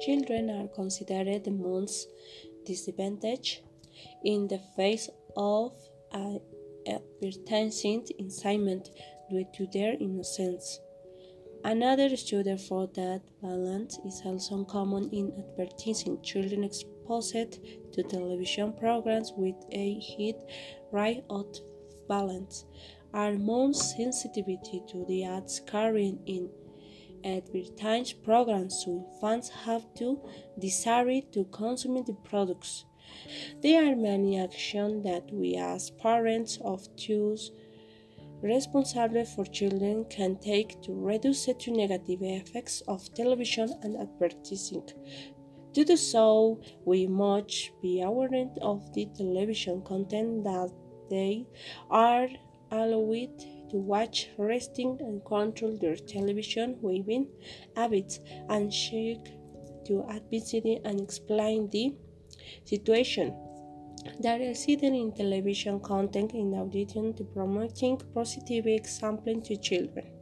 Children are considered the most disadvantaged in the face of advertising incitement due to their innocence. Another study found that violence is also common in advertising. Children exposed to television programs with a hit rate of violence are more sensitive to the ads carried in advertising programs, so fans have to decide to consume the products. There are many actions that we as parents of choose responsible for children can take to reduce the negative effects of television and advertising. To do so, we must be aware of the television content that they are allowed to watch, resting and control their television viewing habits, and seek to advocate and explain the situation. There is hidden in television content in addition to promoting positive examples to children.